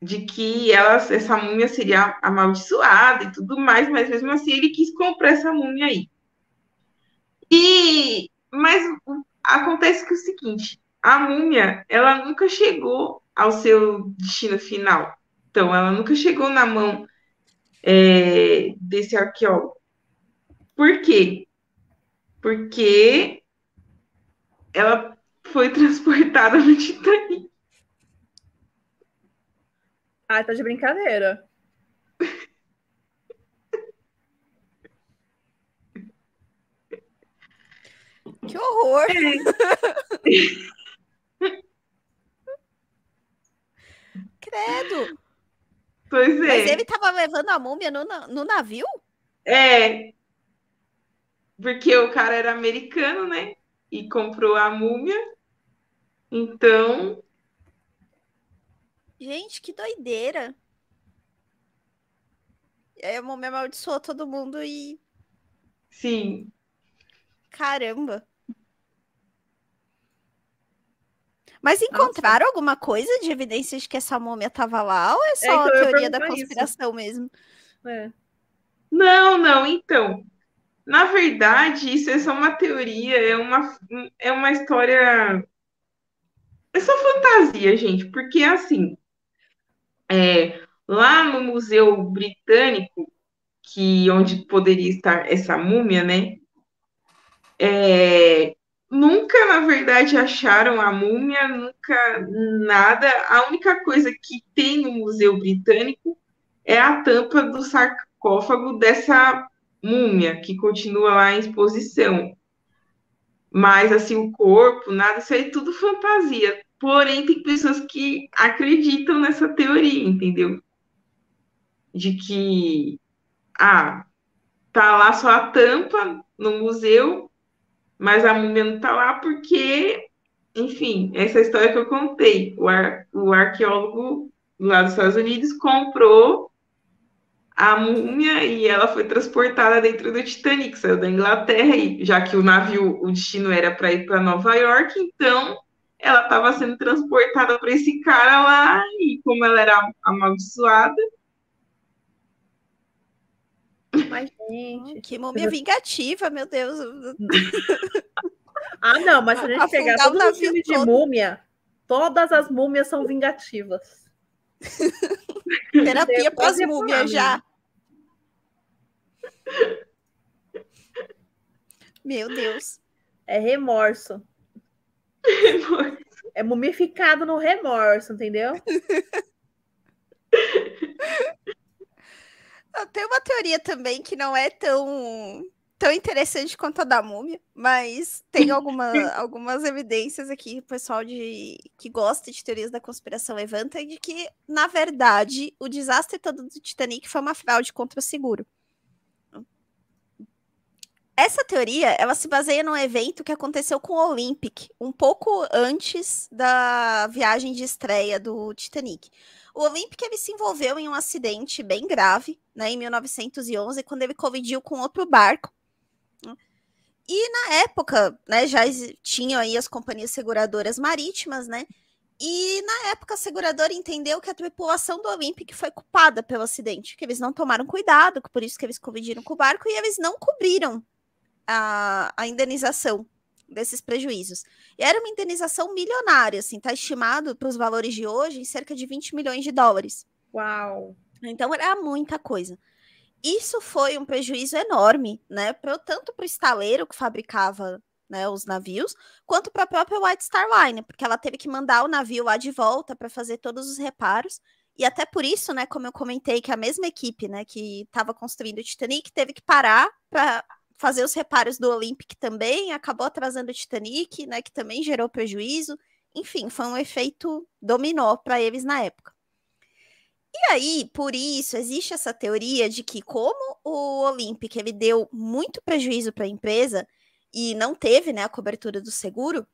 de que ela, essa múmia seria amaldiçoada e tudo mais, mas mesmo assim ele quis comprar essa múmia aí. E mas acontece que é o seguinte, a múmia, ela nunca chegou ao seu destino final. Então, ela nunca chegou na mão é, desse arqueólogo. Por quê? Porque ela foi transportada no Titanic. Ah, tá de brincadeira. Que horror! Credo! Pois é. Mas ele tava levando a múmia no, no navio? É. Porque o cara era americano, né? E comprou a múmia. Então, Gente, que doideira. E aí a múmia amaldiçoou todo mundo e. Sim. Caramba. Mas encontraram Nossa. alguma coisa de evidências de que essa múmia estava lá ou é só é, então, a teoria da conspiração isso. mesmo? É. Não, não, então. Na verdade, isso é só uma teoria, é uma, é uma história. É só fantasia, gente, porque assim, é, lá no Museu Britânico, que onde poderia estar essa múmia, né? É, nunca, na verdade, acharam a múmia, nunca nada. A única coisa que tem no Museu Britânico é a tampa do sarcófago dessa múmia, que continua lá em exposição. Mas, assim, o corpo, nada, isso aí é tudo fantasia. Porém, tem pessoas que acreditam nessa teoria, entendeu? De que, ah, tá lá só a tampa no museu, mas a múmia não tá lá porque, enfim, essa história que eu contei. O, ar, o arqueólogo lá dos Estados Unidos comprou a múmia e ela foi transportada dentro do Titanic, saiu da Inglaterra, e já que o navio, o destino era para ir para Nova York, então ela estava sendo transportada para esse cara lá, e como ela era amaldiçoada. Mas, gente. Que múmia vingativa, meu Deus. ah, não, mas se a gente pegar todo o filme de múmia, Todas as múmias são vingativas. Terapia pós-múmia já. Meu Deus. É remorso. Remorso. É mumificado no remorso, entendeu? Tem uma teoria também que não é tão, tão interessante quanto a da múmia, mas tem alguma, algumas evidências aqui, o pessoal de, que gosta de teorias da conspiração levanta, de que, na verdade, o desastre todo do Titanic foi uma fraude contra o seguro. Essa teoria, ela se baseia num evento que aconteceu com o Olympic, um pouco antes da viagem de estreia do Titanic. O Olympic ele se envolveu em um acidente bem grave, né, em 1911, quando ele colidiu com outro barco. E na época, né, já tinham aí as companhias seguradoras marítimas, né? E na época a seguradora entendeu que a tripulação do Olympic foi culpada pelo acidente, que eles não tomaram cuidado, por isso que eles colidiram com o barco e eles não cobriram a, a indenização desses prejuízos. E era uma indenização milionária, assim, tá estimado para os valores de hoje em cerca de 20 milhões de dólares. Uau! Então era muita coisa. Isso foi um prejuízo enorme, né? Pro, tanto para o estaleiro que fabricava né, os navios, quanto para a própria White Star Line, porque ela teve que mandar o navio lá de volta para fazer todos os reparos. E até por isso, né, como eu comentei, que a mesma equipe, né, que estava construindo o Titanic teve que parar para fazer os reparos do Olympic também, acabou atrasando o Titanic, né, que também gerou prejuízo. Enfim, foi um efeito dominó para eles na época. E aí, por isso, existe essa teoria de que como o Olympic ele deu muito prejuízo para a empresa e não teve, né, a cobertura do seguro,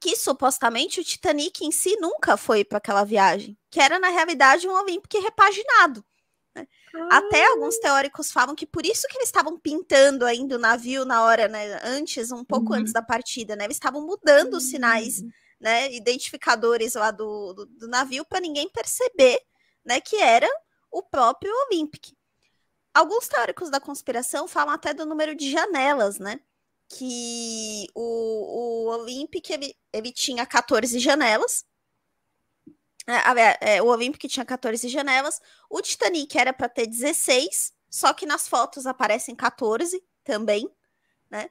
que supostamente o Titanic em si nunca foi para aquela viagem, que era na realidade um Olympic repaginado. Até alguns teóricos falam que por isso que eles estavam pintando ainda o navio na hora, né, antes, um pouco uhum. antes da partida, né? Eles estavam mudando os sinais, uhum. né, identificadores lá do, do, do navio para ninguém perceber, né, que era o próprio Olympic. Alguns teóricos da conspiração falam até do número de janelas, né? Que o, o Olympic ele, ele tinha 14 janelas, é, é, o Olympic tinha 14 janelas, o Titanic era para ter 16, só que nas fotos aparecem 14 também, né?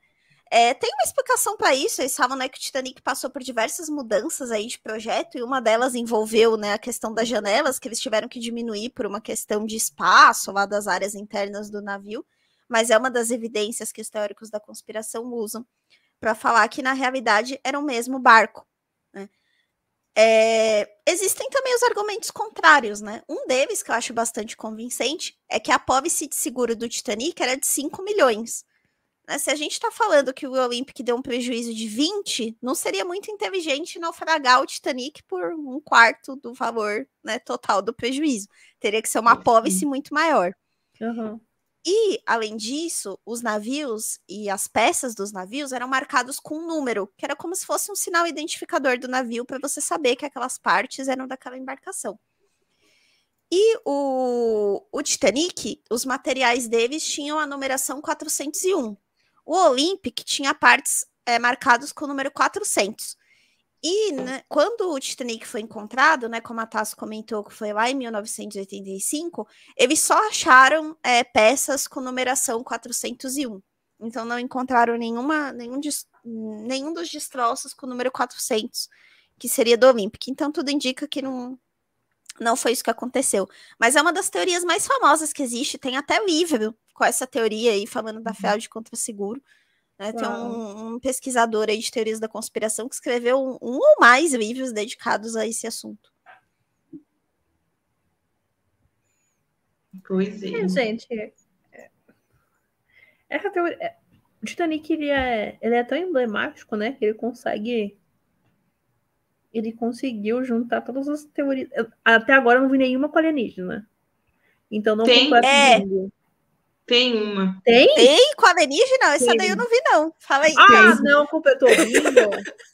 É, tem uma explicação para isso, eles falam né, que o Titanic passou por diversas mudanças aí de projeto, e uma delas envolveu né, a questão das janelas, que eles tiveram que diminuir por uma questão de espaço lá das áreas internas do navio, mas é uma das evidências que os teóricos da conspiração usam para falar que na realidade era o mesmo barco. É, existem também os argumentos contrários, né? Um deles, que eu acho bastante convincente, é que a pólice de seguro do Titanic era de 5 milhões. Né? Se a gente está falando que o Olympic deu um prejuízo de 20, não seria muito inteligente naufragar o Titanic por um quarto do valor né, total do prejuízo. Teria que ser uma pólice muito maior. Uhum. E, além disso, os navios e as peças dos navios eram marcados com um número, que era como se fosse um sinal identificador do navio para você saber que aquelas partes eram daquela embarcação. E o, o Titanic, os materiais deles tinham a numeração 401. O Olympic tinha partes é, marcados com o número 400. E né, quando o Titanic foi encontrado, né, como a Tassi comentou que foi lá em 1985, eles só acharam é, peças com numeração 401. Então não encontraram nenhuma, nenhum, nenhum dos destroços com o número 400, que seria do Olympic. Então tudo indica que não, não foi isso que aconteceu. Mas é uma das teorias mais famosas que existe. Tem até livro com essa teoria aí, falando da uhum. fraude contra seguro. Né? Tem um, um, pesquisador aí de teorias da conspiração que escreveu um, um ou mais livros dedicados a esse assunto. Pois é. é gente. É, essa teoria, é, o Titanic ele é, ele é tão emblemático, né? Que ele consegue. Ele conseguiu juntar todas as teorias. Até agora eu não vi nenhuma com alienígena. Então não Tem, é, tem uma. Tem? Tem com alienígena? Essa daí eu não vi, não. Fala aí. Ah, Tem. não, culpa eu tô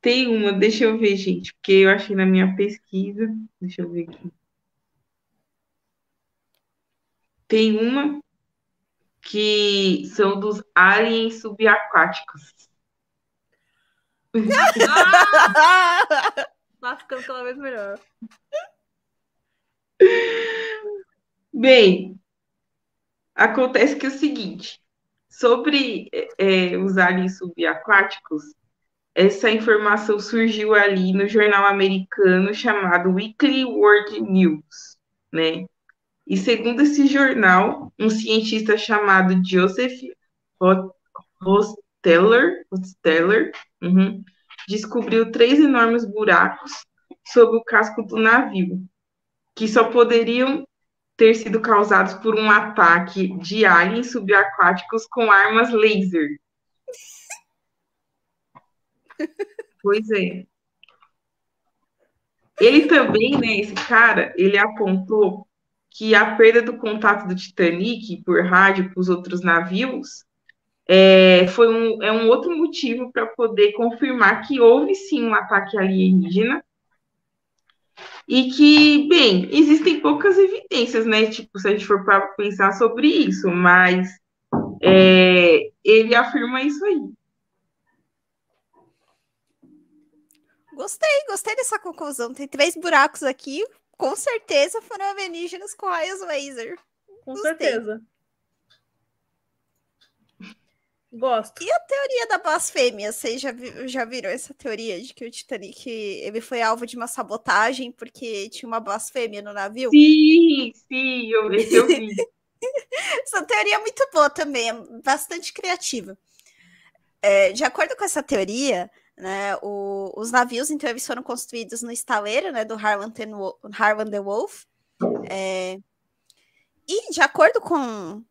Tem uma, deixa eu ver, gente, porque eu achei na minha pesquisa. Deixa eu ver aqui. Tem uma que são dos aliens subaquáticos. Ah! tá ficando cada vez melhor. Bem, acontece que é o seguinte, sobre é, os aliens subaquáticos, essa informação surgiu ali no jornal americano chamado Weekly World News, né? E segundo esse jornal, um cientista chamado Joseph Hosteller, Hosteller uhum, descobriu três enormes buracos sob o casco do navio, que só poderiam ter sido causados por um ataque de aliens subaquáticos com armas laser. Pois é. Ele também, né, esse cara, ele apontou que a perda do contato do Titanic por rádio com os outros navios é, foi um, é um outro motivo para poder confirmar que houve sim um ataque alienígena e que, bem, existem poucas evidências, né? Tipo, se a gente for para pensar sobre isso, mas é, ele afirma isso aí. Gostei, gostei dessa conclusão. Tem três buracos aqui, com certeza foram alienígenas com raios laser. Com gostei. certeza. Gosto. E a teoria da blasfêmia? Vocês já, já viram essa teoria de que o Titanic ele foi alvo de uma sabotagem porque tinha uma blasfêmia no navio? Sim, sim, eu, eu vi. essa teoria é muito boa também, é bastante criativa. É, de acordo com essa teoria, né, o, os navios, então, eles foram construídos no estaleiro né, do Harlan, Harlan the Wolf. É, e, de acordo com,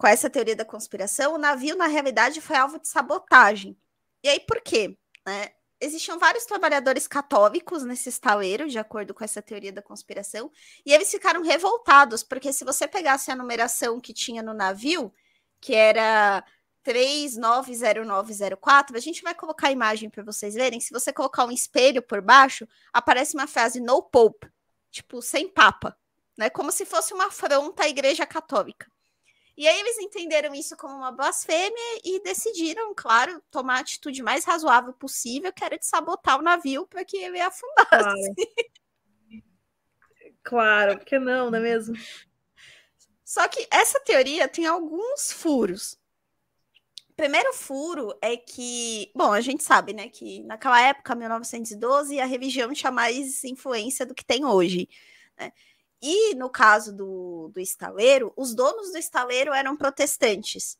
com essa teoria da conspiração, o navio, na realidade, foi alvo de sabotagem. E aí, por quê? Né? Existiam vários trabalhadores católicos nesse estaleiro, de acordo com essa teoria da conspiração, e eles ficaram revoltados, porque se você pegasse a numeração que tinha no navio, que era 390904, a gente vai colocar a imagem para vocês verem. Se você colocar um espelho por baixo, aparece uma frase no pope, tipo, sem papa, né? Como se fosse uma afronta à igreja católica. E aí eles entenderam isso como uma blasfêmia e decidiram, claro, tomar a atitude mais razoável possível, que era de sabotar o navio para que ele afundasse. Claro. claro, porque não, não é mesmo? Só que essa teoria tem alguns furos primeiro furo é que, bom, a gente sabe, né, que naquela época, 1912, a religião tinha mais influência do que tem hoje, né? E no caso do, do estaleiro, os donos do estaleiro eram protestantes.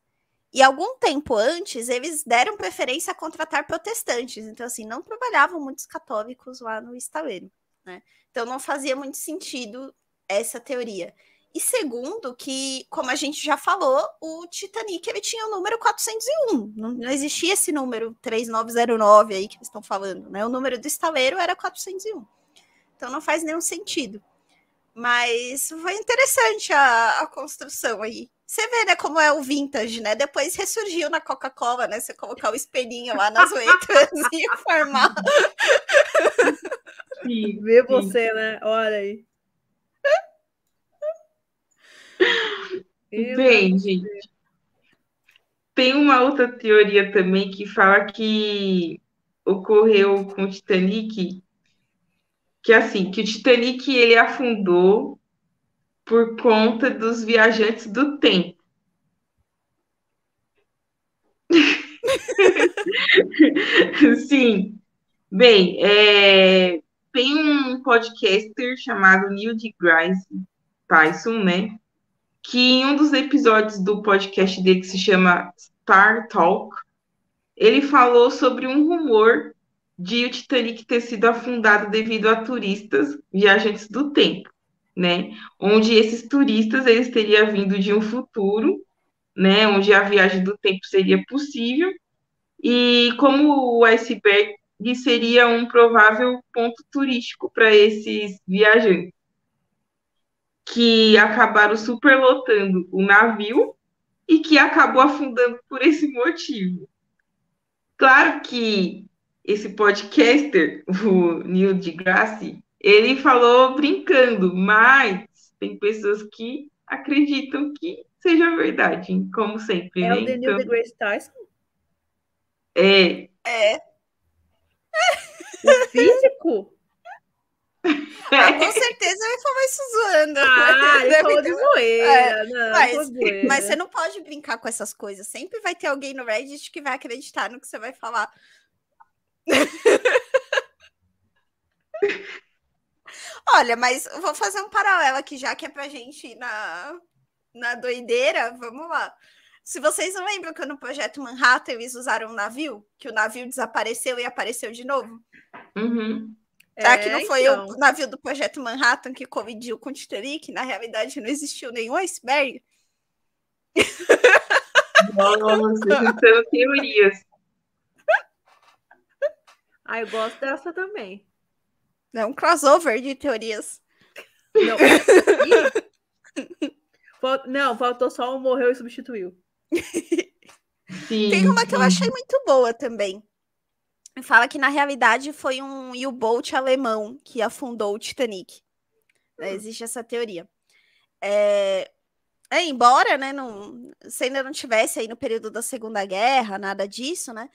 E algum tempo antes, eles deram preferência a contratar protestantes. Então, assim, não trabalhavam muitos católicos lá no estaleiro, né? Então, não fazia muito sentido essa teoria. E segundo, que, como a gente já falou, o Titanic ele tinha o número 401. Não, não existia esse número 3909 aí que eles estão falando, né? O número do estaleiro era 401. Então não faz nenhum sentido. Mas foi interessante a, a construção aí. Você vê, né, como é o vintage, né? Depois ressurgiu na Coca-Cola, né? Você colocar o espelhinho lá nas letras e formar. Sim, Vê você, né? Olha aí. Bem, gente. Tem uma outra teoria também que fala que ocorreu com o Titanic, que assim, que o Titanic ele afundou por conta dos viajantes do tempo. Sim. Bem, é, tem um podcaster chamado Neil deGrasse Tyson, né? que em um dos episódios do podcast dele que se chama Star Talk, ele falou sobre um rumor de o Titanic ter sido afundado devido a turistas viajantes do tempo, né? Onde esses turistas eles teriam vindo de um futuro, né? Onde a viagem do tempo seria possível e como o iceberg seria um provável ponto turístico para esses viajantes que acabaram superlotando o navio e que acabou afundando por esse motivo. Claro que esse podcaster, o Neil deGrasse, ele falou brincando, mas tem pessoas que acreditam que seja verdade, como sempre. É né? o Neil então, deGrasse Tyson? É. É. O físico? Ah, com certeza vai falar isso zoando. Ah, ele falou de zoeira. É, não, mas, zoeira. mas você não pode brincar com essas coisas. Sempre vai ter alguém no Reddit que vai acreditar no que você vai falar. Olha, mas vou fazer um paralelo aqui, já que é pra gente ir na, na doideira. Vamos lá. Se vocês não lembram que no projeto Manhattan eles usaram um navio, que o navio desapareceu e apareceu de novo? Uhum. Será que não É, foi então. o navio do projeto Manhattan que colidiu com o Titanic? Na realidade, não existiu nenhum iceberg. Nossa, juntando teorias. Ah, eu gosto dessa também. É um crossover de teorias. Não, essa aqui- Fal- não, faltou só um morreu e substituiu. Sim, Tem uma que eu achei muito boa também. Fala que na realidade foi um U-boat alemão que afundou o Titanic. Né, Existe essa teoria. É, é, embora, né, não, se ainda não tivesse aí no período da Segunda Guerra, nada disso, né?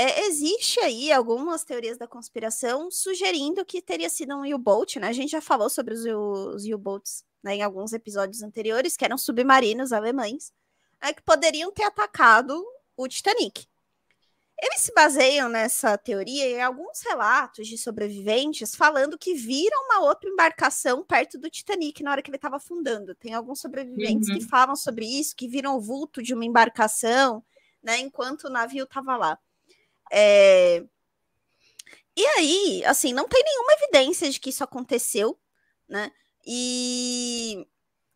É, existe aí algumas teorias da conspiração sugerindo que teria sido um U-boat, né? A gente já falou sobre os U-boats né, em alguns episódios anteriores, que eram submarinos alemães, né, que poderiam ter atacado o Titanic. Eles se baseiam nessa teoria em alguns relatos de sobreviventes falando que viram uma outra embarcação perto do Titanic na hora que ele estava afundando. Tem alguns sobreviventes que falam sobre isso, que viram o vulto de uma embarcação, né, enquanto o navio estava lá. É, E aí, assim, não tem nenhuma evidência de que isso aconteceu, né? E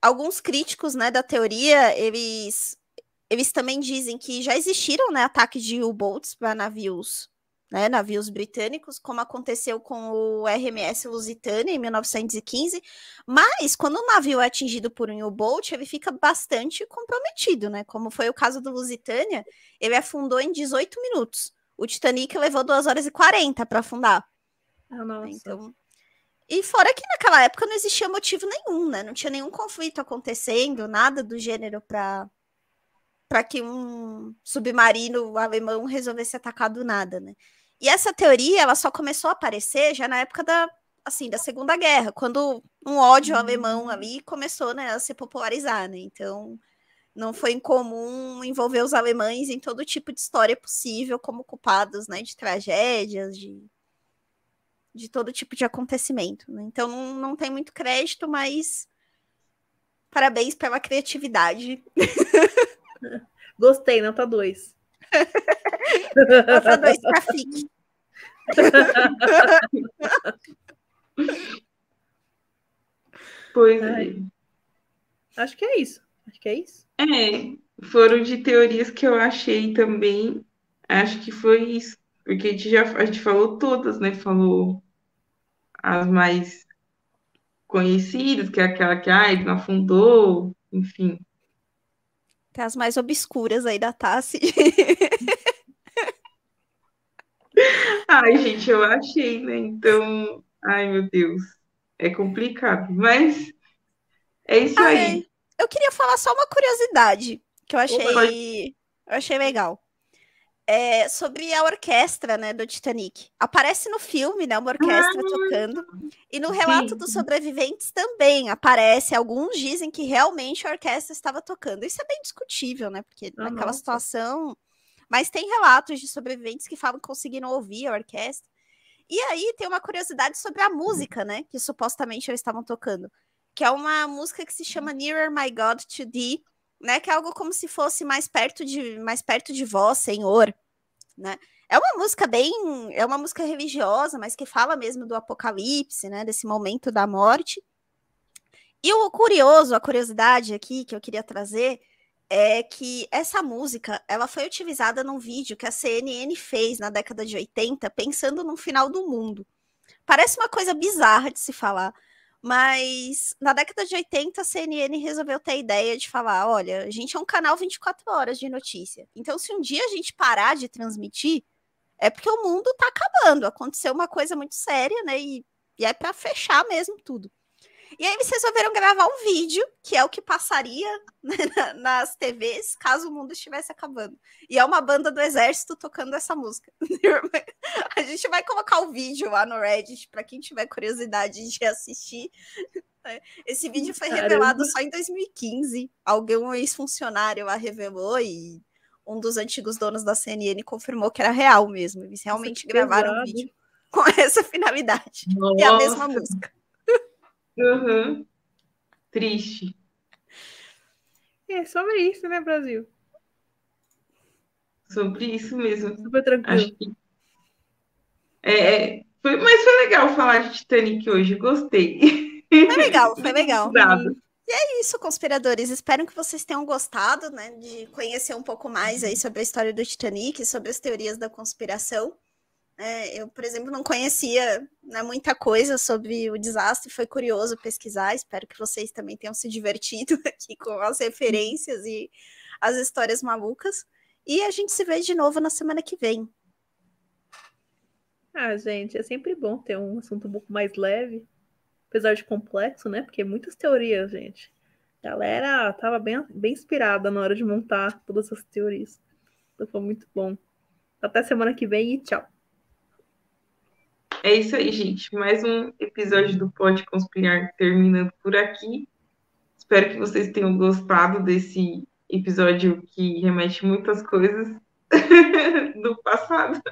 alguns críticos, né, da teoria, eles eles também dizem que já existiram, né, ataques de U-boats para navios, né, navios britânicos, como aconteceu com o RMS Lusitânia em 1915, mas quando um navio é atingido por um U-boat, ele fica bastante comprometido, né? Como foi o caso do Lusitânia, ele afundou em 18 minutos. O Titanic levou 2 horas e 40 para afundar. Ah. Então, e fora que naquela época não existia motivo nenhum, né? Não tinha nenhum conflito acontecendo, nada do gênero para para que um submarino alemão resolvesse atacar do nada, né? E essa teoria, ela só começou a aparecer já na época da assim, da Segunda Guerra, quando um ódio alemão ali começou, né, a se popularizar, né? Então, não foi incomum envolver os alemães em todo tipo de história possível como culpados, né, de tragédias, de de todo tipo de acontecimento. Né? Então não, não tem muito crédito, mas parabéns pela criatividade. Gostei, nota 2. Nota dois pra FIC. Pois é. Acho que é isso. Acho que é isso. É, foram de teorias que eu achei também. Acho que foi isso. Porque a gente já a gente falou todas, né? Falou as mais conhecidas, que é aquela que ah, ele não afundou, enfim. Tem as mais obscuras aí da Tassi. Ai, gente, eu achei, né? Então, ai, meu Deus, é complicado, mas é isso Ah, aí. Eu queria falar só uma curiosidade que eu achei, eu achei legal. É sobre a orquestra, né, do Titanic. Aparece no filme, né, uma orquestra tocando. E no relato Sim. dos sobreviventes também aparece. Alguns dizem que realmente a orquestra estava tocando. Isso é bem discutível, né? Porque Ah, naquela nossa. situação. Mas tem relatos de sobreviventes que falam que conseguiram ouvir a orquestra. E aí tem uma curiosidade sobre a música, né? Que supostamente eles estavam tocando. Que é uma música que se chama Nearer My God to Thee, né? Que é algo como se fosse mais perto de mais perto de vós, Senhor, né? É uma música bem, é uma música religiosa, mas que fala mesmo do apocalipse, né? Desse momento da morte. E o curioso, a curiosidade aqui que eu queria trazer é que essa música, ela foi utilizada num vídeo que a CNN fez na década de 80, pensando no final do mundo. Parece uma coisa bizarra de se falar, mas na década de 80 a CNN resolveu ter a ideia de falar, olha, a gente é um canal 24 horas de notícia. Então se um dia a gente parar de transmitir, é porque o mundo tá acabando, aconteceu uma coisa muito séria, né? E, e é para fechar mesmo tudo. E aí eles resolveram gravar um vídeo, que é o que passaria né, nas TVs caso o mundo estivesse acabando. E é uma banda do exército tocando essa música. A gente vai colocar o vídeo lá no Reddit para quem tiver curiosidade de assistir. Esse vídeo foi Caramba. revelado só em 2015. Algum ex-funcionário a revelou e um dos antigos donos da CNN confirmou que era real mesmo. Eles realmente Nossa, gravaram um vídeo com essa finalidade. Nossa. E a mesma música. Uhum. Triste. É sobre isso, né, Brasil? Sobre isso mesmo. Super tranquilo. Que... É, é, foi, mas foi legal falar de Titanic hoje, gostei. Foi legal, foi legal. E é isso, conspiradores. Espero que vocês tenham gostado, né, de conhecer um pouco mais aí sobre a história do Titanic, sobre as teorias da conspiração. É, eu, por exemplo, não conhecia né, muita coisa sobre o desastre, foi curioso pesquisar. Espero que vocês também tenham se divertido aqui com as referências e as histórias malucas. E a gente se vê de novo na semana que vem. Ah, gente, é sempre bom ter um assunto um pouco mais leve, apesar de complexo, né? Porque muitas teorias, gente. A galera tava bem, bem inspirada na hora de montar todas essas teorias. Então foi muito bom. Até semana que vem e tchau. É isso aí, gente. Mais um episódio do Pode Conspirar terminando por aqui. Espero que vocês tenham gostado desse episódio que remete muitas coisas do passado.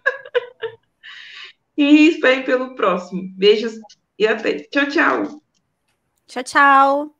e esperem pelo próximo. Beijos e até. Tchau, tchau. Tchau, tchau.